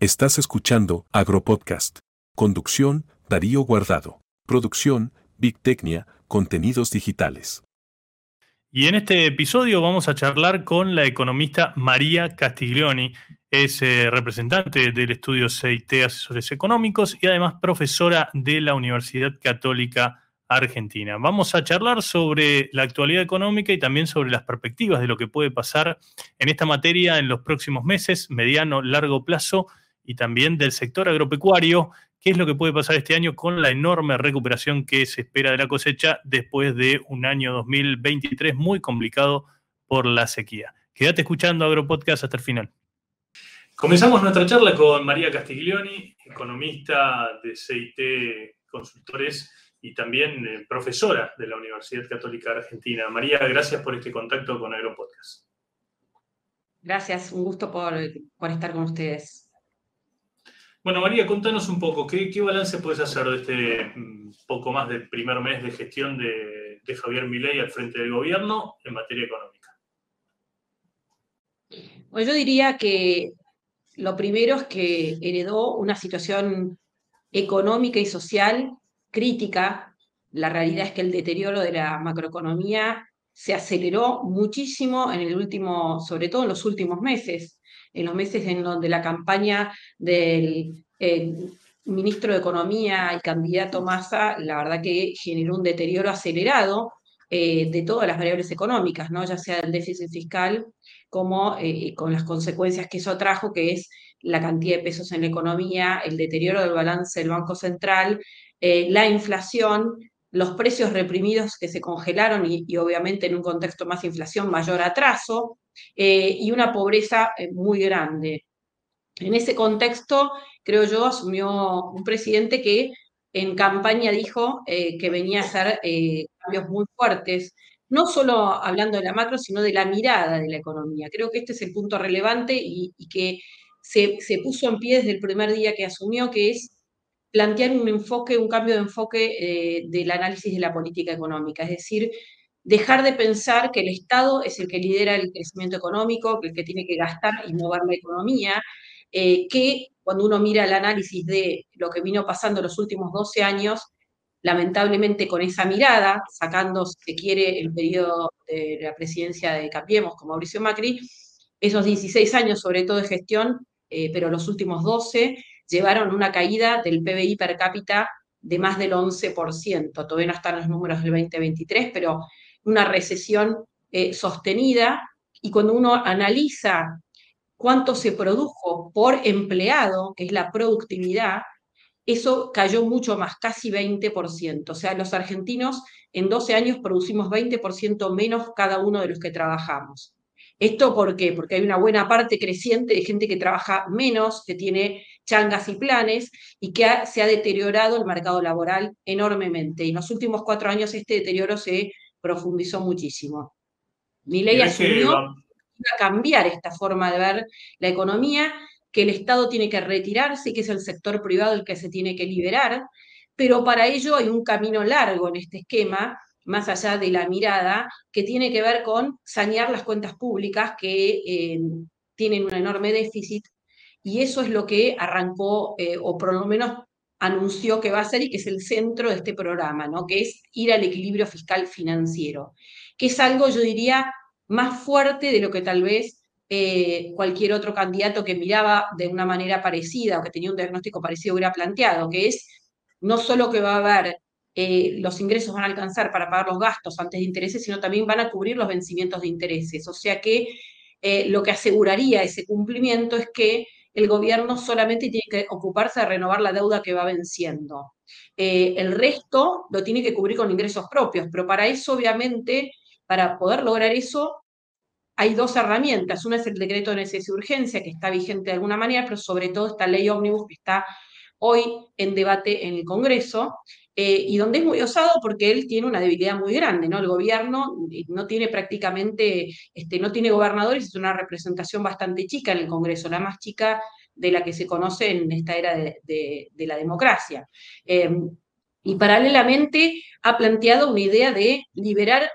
Estás escuchando Agropodcast. Conducción, Darío Guardado. Producción, Big Tecnia, Contenidos Digitales. Y en este episodio vamos a charlar con la economista María Castiglioni. Es eh, representante del estudio CIT Asesores Económicos y además profesora de la Universidad Católica Argentina. Vamos a charlar sobre la actualidad económica y también sobre las perspectivas de lo que puede pasar en esta materia en los próximos meses, mediano, largo plazo, y también del sector agropecuario, qué es lo que puede pasar este año con la enorme recuperación que se espera de la cosecha después de un año 2023 muy complicado por la sequía. Quédate escuchando Agropodcast hasta el final. Comenzamos nuestra charla con María Castiglioni, economista de CIT Consultores y también eh, profesora de la Universidad Católica Argentina. María, gracias por este contacto con Agropodcast. Gracias, un gusto por, estar con ustedes. Bueno, María, contanos un poco, ¿qué, balance puedes hacer de este mm, poco más del primer mes de gestión de, de Javier Milei al frente del gobierno en materia económica? Bueno, yo diría que lo primero es que heredó una situación económica y social crítica, la realidad es que el deterioro de la macroeconomía se aceleró muchísimo en el último, sobre todo en los últimos meses, en los meses en donde la campaña del eh, ministro de Economía y candidato Massa, la verdad que generó un deterioro acelerado eh, de todas las variables económicas, ¿no? ya sea el déficit fiscal como eh, con las consecuencias que eso trajo, que es la cantidad de pesos en la economía, el deterioro del balance del Banco Central, la inflación, los precios reprimidos que se congelaron y, obviamente en un contexto más inflación, mayor atraso eh, y una pobreza eh, muy grande. En ese contexto, creo yo, asumió un presidente que en campaña dijo que venía a hacer cambios muy fuertes, no solo hablando de la macro, sino de la mirada de la economía. Creo que este es el punto relevante y, que se, se, puso en pie desde el primer día que asumió, que es plantear un enfoque, un cambio de enfoque eh, del análisis de la política económica, es decir, dejar de pensar que el Estado es el que lidera el crecimiento económico, que el que tiene que gastar y mover la economía, eh, que cuando uno mira el análisis de lo que vino pasando los últimos 12 años, lamentablemente con esa mirada, sacando, si se quiere, el periodo de la presidencia de Cambiemos con Mauricio Macri, esos 16 años sobre todo de gestión, eh, pero los últimos 12, llevaron una caída del PBI per cápita de más del 11%. Todavía no están los números del 2023, pero una recesión eh, sostenida. Y cuando uno analiza cuánto se produjo por empleado, que es la productividad, eso cayó mucho más, casi 20%. O sea, los argentinos en 12 años producimos 20% menos cada uno de los que trabajamos. ¿Esto por qué? Porque hay una buena parte creciente de gente que trabaja menos, que tiene changas y planes, y que se ha deteriorado el mercado laboral enormemente. Y en los últimos cuatro años este deterioro se profundizó muchísimo. Mi ley asumió a cambiar esta forma de ver la economía, que el Estado tiene que retirarse, que es el sector privado el que se tiene que liberar, pero para ello hay un camino largo en este esquema más allá de la mirada, que tiene que ver con sanear las cuentas públicas que eh, tienen un enorme déficit, y eso es lo que arrancó, eh, o por lo menos anunció que va a ser y que es el centro de este programa, ¿no? que es ir al equilibrio fiscal financiero, que es algo, yo diría, más fuerte de lo que tal vez eh, cualquier otro candidato que miraba de una manera parecida o que tenía un diagnóstico parecido hubiera planteado, que es no solo que va a haber eh, los ingresos van a alcanzar para pagar los gastos antes de intereses, sino también van a cubrir los vencimientos de intereses. O sea que eh, lo que aseguraría ese cumplimiento es que el gobierno solamente tiene que ocuparse de renovar la deuda que va venciendo. Eh, el resto lo tiene que cubrir con ingresos propios, pero para eso, obviamente, para poder lograr eso, hay dos herramientas. Una es el decreto de necesidad y urgencia, que está vigente de alguna manera, pero sobre todo esta ley ómnibus que está hoy en debate en el Congreso, eh, y donde es muy osado porque él tiene una debilidad muy grande, ¿no? El gobierno eh, no tiene prácticamente, este, no tiene gobernadores, es una representación bastante chica en el Congreso, la más chica de la que se conoce en esta era de, la democracia. Em, y paralelamente ha planteado una idea de liberar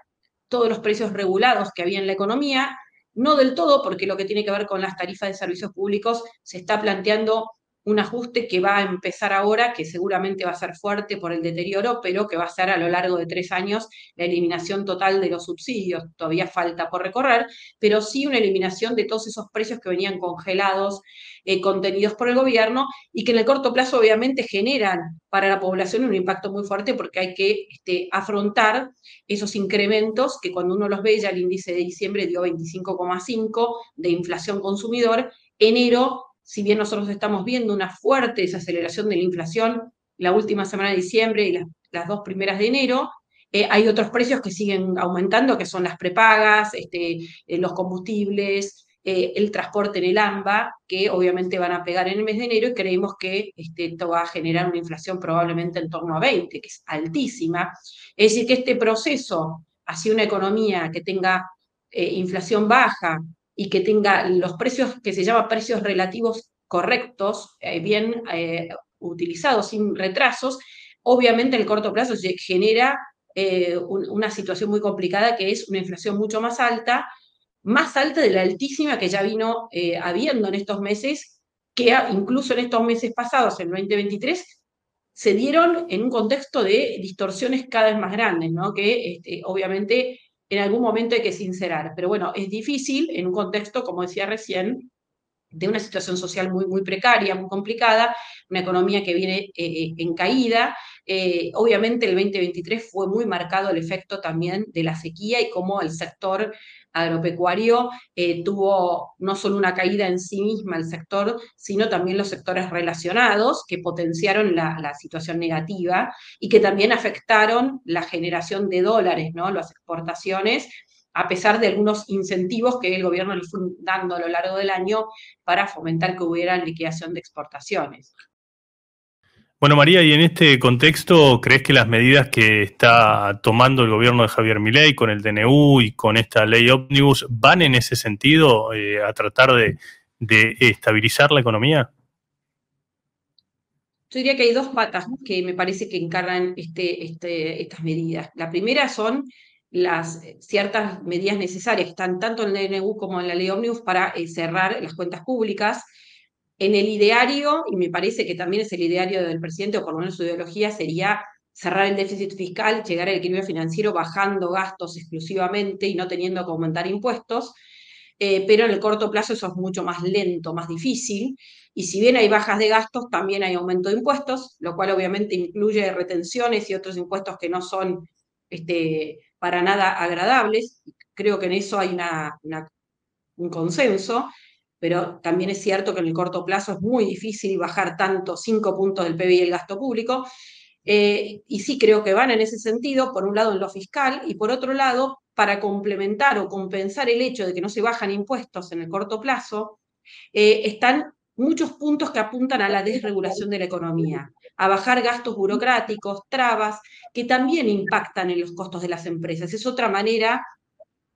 todos los precios regulados que había en la economía, no del todo, porque lo que tiene que ver con las tarifas de servicios públicos se está planteando un ajuste que va a empezar ahora, que seguramente va a ser fuerte por el deterioro, pero que va a ser a lo largo de tres años la eliminación total de los subsidios. Todavía falta por recorrer, pero sí una eliminación de todos esos precios que venían congelados, eh, contenidos por el gobierno, y que en el corto plazo obviamente generan para la población un impacto muy fuerte porque hay que este, afrontar esos incrementos que cuando uno los ve, ya el índice de diciembre dio 25,5 de inflación consumidor, enero si bien nosotros estamos viendo una fuerte desaceleración de la inflación la última semana de diciembre y las, dos primeras de enero, eh, hay otros precios que siguen aumentando, que son las prepagas, este, eh, los combustibles, eh, el transporte en el AMBA, que obviamente van a pegar en el mes de enero y creemos que este, esto va a generar una inflación probablemente en torno a 20, que es altísima. Es decir, que este proceso hacia una economía que tenga inflación baja, y que tenga los precios que se llaman precios relativos correctos, eh, bien eh, utilizados, sin retrasos, obviamente en el corto plazo genera eh, una situación muy complicada que es una inflación mucho más alta, más alta de la altísima que ya vino habiendo en estos meses, que incluso en estos meses pasados, en 2023, se dieron en un contexto de distorsiones cada vez más grandes, ¿no? que este, obviamente en algún momento hay que sincerar. Pero bueno, es difícil en un contexto, como decía recién, de una situación social muy, muy precaria, muy complicada, una economía que viene eh, eh, en caída. Eh, obviamente el 2023 fue muy marcado el efecto también de la sequía y cómo el sector agropecuario eh, tuvo no solo una caída en sí misma el sector, sino también los sectores relacionados que potenciaron la, situación negativa y que también afectaron la generación de dólares, ¿no? las exportaciones, a pesar de algunos incentivos que el gobierno le fue dando a lo largo del año para fomentar que hubiera liquidación de exportaciones. Bueno, María, y en este contexto, ¿crees que las medidas que está tomando el gobierno de Javier Milei con el DNU y con esta ley ómnibus van en ese sentido eh, a tratar de, estabilizar la economía? Yo diría que hay dos patas que me parece que encargan este, este, estas medidas. La primera son las ciertas medidas necesarias que están tanto en el DNU como en la ley ómnibus para eh, cerrar las cuentas públicas en el ideario, y me parece que también es el ideario del presidente, o por lo menos su ideología, sería cerrar el déficit fiscal, llegar al equilibrio financiero bajando gastos exclusivamente y no teniendo que aumentar impuestos, eh, pero en el corto plazo eso es mucho más lento, más difícil, y si bien hay bajas de gastos, también hay aumento de impuestos, lo cual obviamente incluye retenciones y otros impuestos que no son este, para nada agradables. Creo que en eso hay un consenso pero también es cierto que en el corto plazo es muy difícil bajar tanto cinco puntos del PBI y el gasto público. Eh, y sí creo que van en ese sentido, por un lado en lo fiscal y por otro lado, para complementar o compensar el hecho de que no se bajan impuestos en el corto plazo, eh, están muchos puntos que apuntan a la desregulación de la economía, a bajar gastos burocráticos, trabas, que también impactan en los costos de las empresas. Es otra manera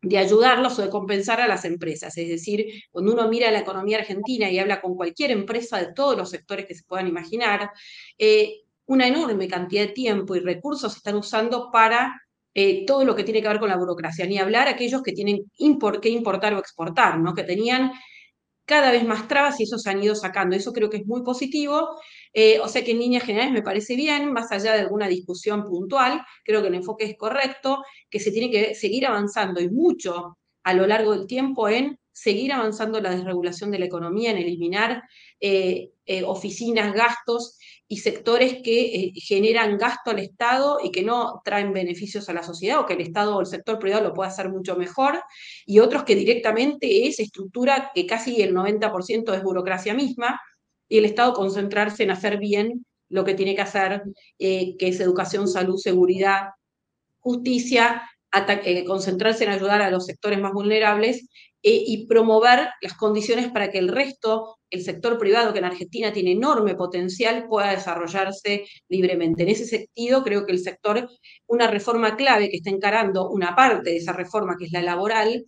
de ayudarlos o de compensar a las empresas. Es decir, cuando uno mira la economía argentina y habla con cualquier empresa de todos los sectores que se puedan imaginar, eh, una enorme cantidad de tiempo y recursos se están usando para eh, todo lo que tiene que ver con la burocracia, ni hablar aquellos que tienen que importar o exportar, ¿no? que tenían cada vez más trabas y se han ido sacando. Eso creo que es muy positivo. Eh, o sea que en líneas generales me parece bien, más allá de alguna discusión puntual, creo que el enfoque es correcto, que se tiene que seguir avanzando y mucho a lo largo del tiempo en seguir avanzando la desregulación de la economía, en eliminar eh, eh, oficinas, gastos y sectores que generan gasto al Estado y que no traen beneficios a la sociedad o que el Estado o el sector privado lo puede hacer mucho mejor, y otros que directamente es estructura que casi el 90% es burocracia misma, y el Estado concentrarse en hacer bien lo que tiene que hacer, eh, que es educación, salud, seguridad, justicia, eh, concentrarse en ayudar a los sectores más vulnerables eh, y promover las condiciones para que el resto, el sector privado, que en Argentina tiene enorme potencial, pueda desarrollarse libremente. En ese sentido, creo que el sector, una reforma clave que está encarando, una parte de esa reforma, que es la laboral,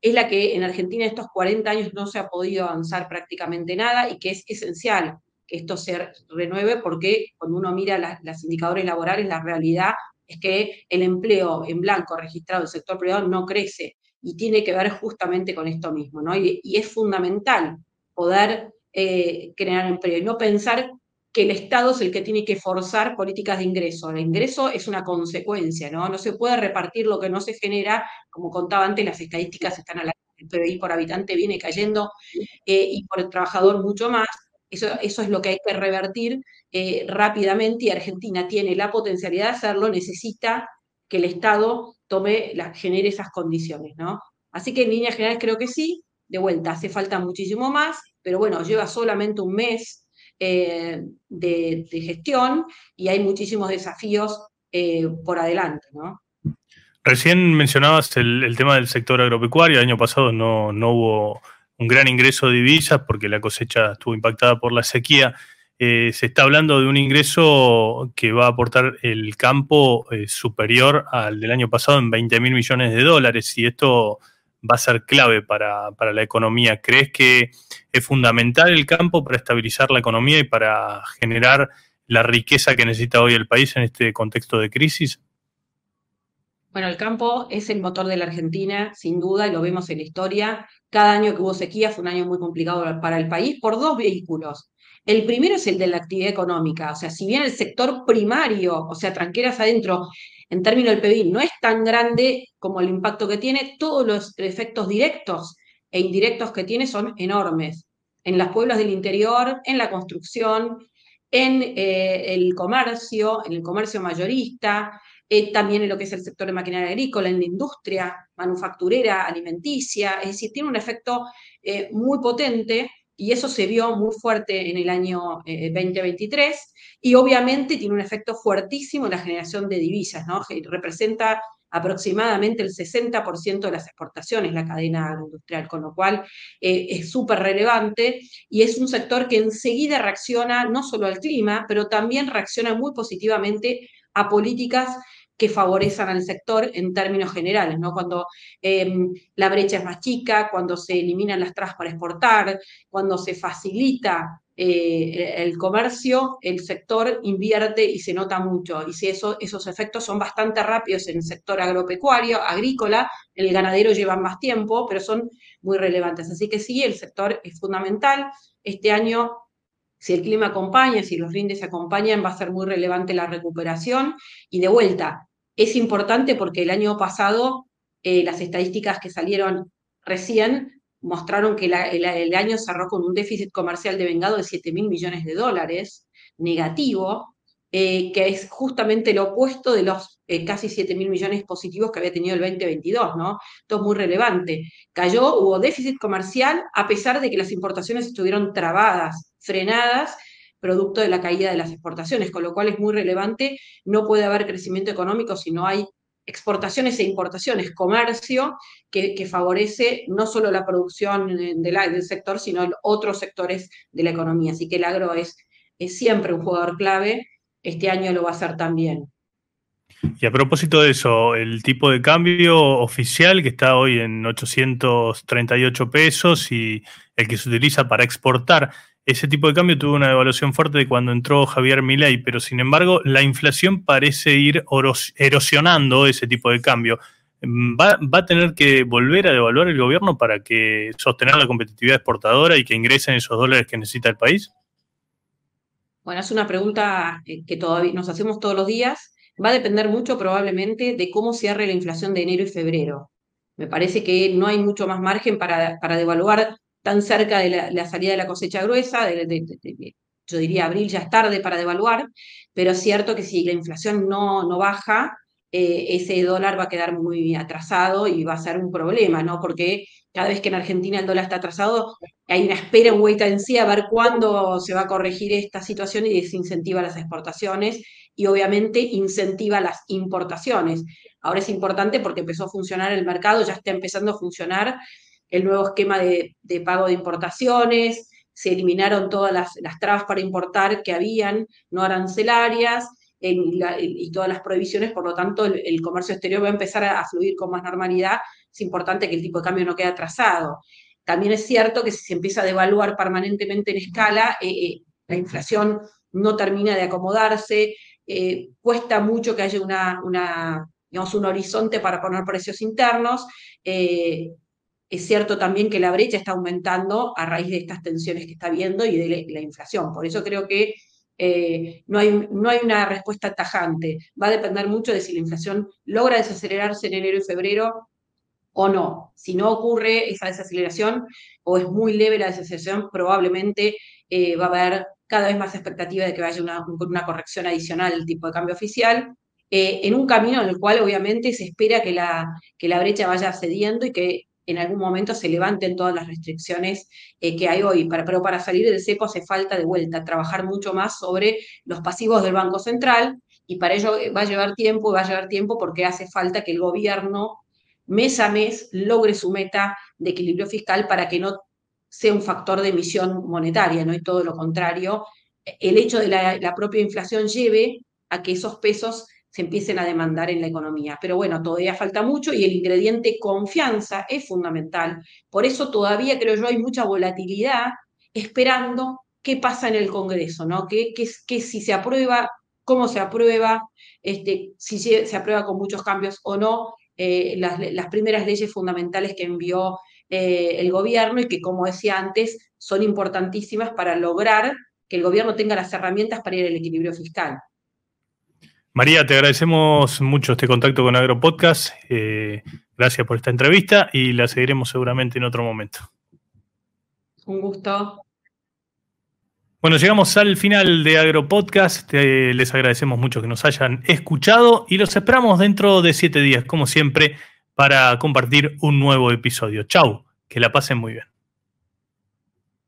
es la que en Argentina en estos 40 años no se ha podido avanzar prácticamente nada y que es esencial que esto se renueve porque cuando uno mira los indicadores laborales, la realidad es que el empleo en blanco registrado del sector privado no crece. Y tiene que ver justamente con esto mismo, ¿no? Y, es fundamental poder eh, crear empleo y no pensar que el Estado es el que tiene que forzar políticas de ingreso. El ingreso es una consecuencia, ¿no? No se puede repartir lo que no se genera, como contaba antes, las estadísticas están a la el PBI por habitante viene cayendo eh, y por el trabajador mucho más. Eso, eso es lo que hay que revertir eh, rápidamente y Argentina tiene la potencialidad de hacerlo, necesita que el Estado tome, genere esas condiciones, ¿no? Así que en líneas generales creo que sí, de vuelta, hace falta muchísimo más, pero bueno, lleva solamente un mes eh, de, gestión y hay muchísimos desafíos eh, por adelante, ¿no? Recién mencionabas el, tema del sector agropecuario. El año pasado no, no, hubo un gran ingreso de divisas porque la cosecha estuvo impactada por la sequía. Eh, se está hablando de un ingreso que va a aportar el campo superior al del año pasado en 20 mil millones de dólares y esto va a ser clave para, la economía. ¿Crees que es fundamental el campo para estabilizar la economía y para generar la riqueza que necesita hoy el país en este contexto de crisis? Bueno, el campo es el motor de la Argentina, sin duda, y lo vemos en la historia. Cada año que hubo sequía fue un año muy complicado para el país por dos vehículos. El primero es el de la actividad económica, o sea, si bien el sector primario, o sea, tranqueras adentro, en términos del PIB no es tan grande como el impacto que tiene, todos los efectos directos e indirectos que tiene son enormes. En las pueblos del interior, en la construcción, en eh, el comercio, en el comercio mayorista, eh, también en lo que es el sector de maquinaria agrícola, en la industria manufacturera, alimenticia, es decir, tiene un efecto eh, muy potente y eso se vio muy fuerte en el año 2023 eh, y obviamente tiene un efecto fuertísimo en la generación de divisas, ¿no? representa aproximadamente el 60% de las exportaciones la cadena agroindustrial, con lo cual eh, es súper relevante y es un sector que enseguida reacciona no solo al clima, pero también reacciona muy positivamente a políticas que favorecen al sector en términos generales, ¿no? Cuando em, la brecha es más chica, cuando se eliminan las trabas para exportar, cuando se facilita eh, el comercio, el sector invierte y se nota mucho. Y si eso, esos efectos son bastante rápidos en el sector agropecuario, agrícola, el ganadero lleva más tiempo, pero son muy relevantes. Así que sí, el sector es fundamental. Este año si el clima acompaña, si los rindes acompañan, va a ser muy relevante la recuperación. Y de vuelta, es importante porque el año pasado eh, las estadísticas que salieron recién mostraron que el, año cerró con un déficit comercial de vengado de 7 mil millones de dólares, negativo, eh, que es justamente lo opuesto de los eh, casi 7 mil millones positivos que había tenido el 2022, ¿no? Esto es muy relevante. Cayó, hubo déficit comercial a pesar de que las importaciones estuvieron trabadas, frenadas, producto de la caída de las exportaciones, con lo cual es muy relevante, no puede haber crecimiento económico si no hay exportaciones e importaciones, comercio que, favorece no solo la producción del sector, sino otros sectores de la economía. Así que el agro es, es siempre un jugador clave, este año lo va a ser también. Y a propósito de eso, el tipo de cambio oficial que está hoy en 838 pesos y el que se utiliza para exportar, ese tipo de cambio tuvo una devaluación fuerte de cuando entró Javier Milei, pero sin embargo la inflación parece ir erosionando ese tipo de cambio. ¿Va, a tener que volver a devaluar el gobierno para que sostener la competitividad exportadora y que ingresen esos dólares que necesita el país? Bueno, es una pregunta eh, que todavía nos hacemos todos los días. Va a depender mucho probablemente de cómo cierre la inflación de enero y febrero. Me parece que no hay mucho más margen para, para devaluar tan cerca de la, salida de la cosecha gruesa, yo diría abril ya es tarde para devaluar, pero es cierto que si la inflación no, no baja, eh, ese dólar va a quedar muy atrasado y va a ser un problema, ¿no? Porque cada vez que en Argentina el dólar está atrasado, hay una espera, un wait and see a ver cuándo se va a corregir esta situación y desincentiva las exportaciones y obviamente incentiva las importaciones. Ahora es importante porque empezó a funcionar el mercado, ya está empezando a funcionar el nuevo esquema de, pago de importaciones, se eliminaron todas las, trabas para importar que habían, no arancelarias, y todas las prohibiciones, por lo tanto el, comercio exterior va a empezar a, fluir con más normalidad, es importante que el tipo de cambio no quede atrasado. También es cierto que si se empieza a devaluar permanentemente en escala, eh, eh, la inflación no termina de acomodarse, eh, cuesta mucho que haya una, digamos, un horizonte para poner precios internos. Es cierto también que la brecha está aumentando a raíz de estas tensiones que está habiendo y de la inflación. Por eso creo que eh, no, hay, no hay una respuesta tajante. Va a depender mucho de si la inflación logra desacelerarse en enero y febrero o no. Si no ocurre esa desaceleración o es muy leve la desaceleración, probablemente eh, va a haber cada vez más expectativa de que vaya una, una corrección adicional del tipo de cambio oficial, eh, en un camino en el cual obviamente se espera que la, que la brecha vaya cediendo y que en algún momento se levanten todas las restricciones eh, que hay hoy. pero para salir del cepo hace falta de vuelta trabajar mucho más sobre los pasivos del Banco Central y para ello va a llevar tiempo, va a llevar tiempo porque hace falta que el gobierno mes a mes logre su meta de equilibrio fiscal para que no sea un factor de emisión monetaria, no y todo lo contrario. El hecho de la propia inflación lleve a que esos pesos se empiecen a demandar en la economía. Pero bueno, todavía falta mucho y el ingrediente confianza es fundamental. Por eso todavía creo yo hay mucha volatilidad esperando qué pasa en el Congreso, ¿no? ¿Qué, si se aprueba, cómo se aprueba, este, si se, aprueba con muchos cambios o no, eh, las, primeras leyes fundamentales que envió eh, el gobierno y que, como decía antes, son importantísimas para lograr que el gobierno tenga las herramientas para ir al equilibrio fiscal. María, te agradecemos mucho este contacto con AgroPodcast. Eh, gracias por esta entrevista y la seguiremos seguramente en otro momento. Un gusto. Bueno, llegamos al final de AgroPodcast. les agradecemos mucho que nos hayan escuchado y los esperamos dentro de siete días, como siempre, para compartir un nuevo episodio. Chau, que la pasen muy bien.